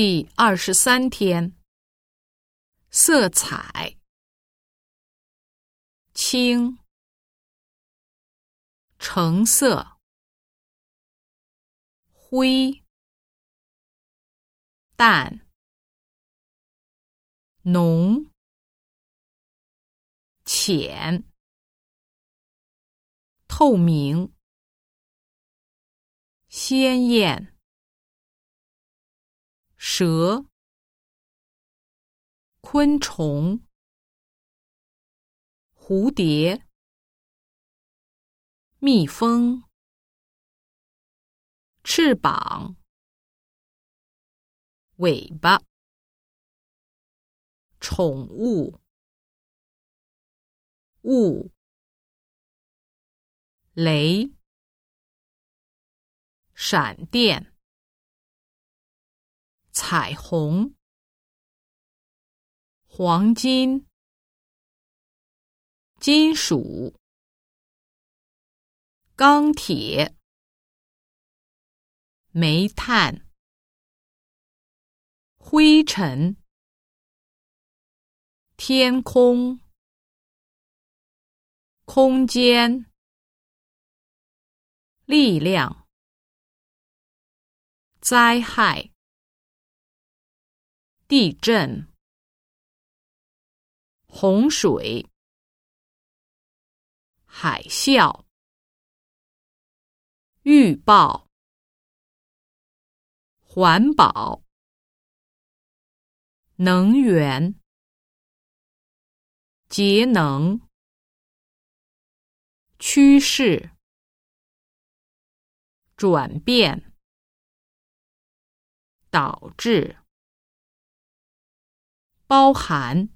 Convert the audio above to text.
第二十三天，色彩：青、橙色、灰、淡、浓、浅、透明、鲜艳。蛇、昆虫、蝴蝶、蜜蜂、翅膀、尾巴、宠物、雾、雷、闪电。彩虹、黄金、金属、钢铁、煤炭、灰尘、天空、空间、力量、灾害。地震、洪水、海啸、预报、环保、能源、节能、趋势、转变、导致。包含。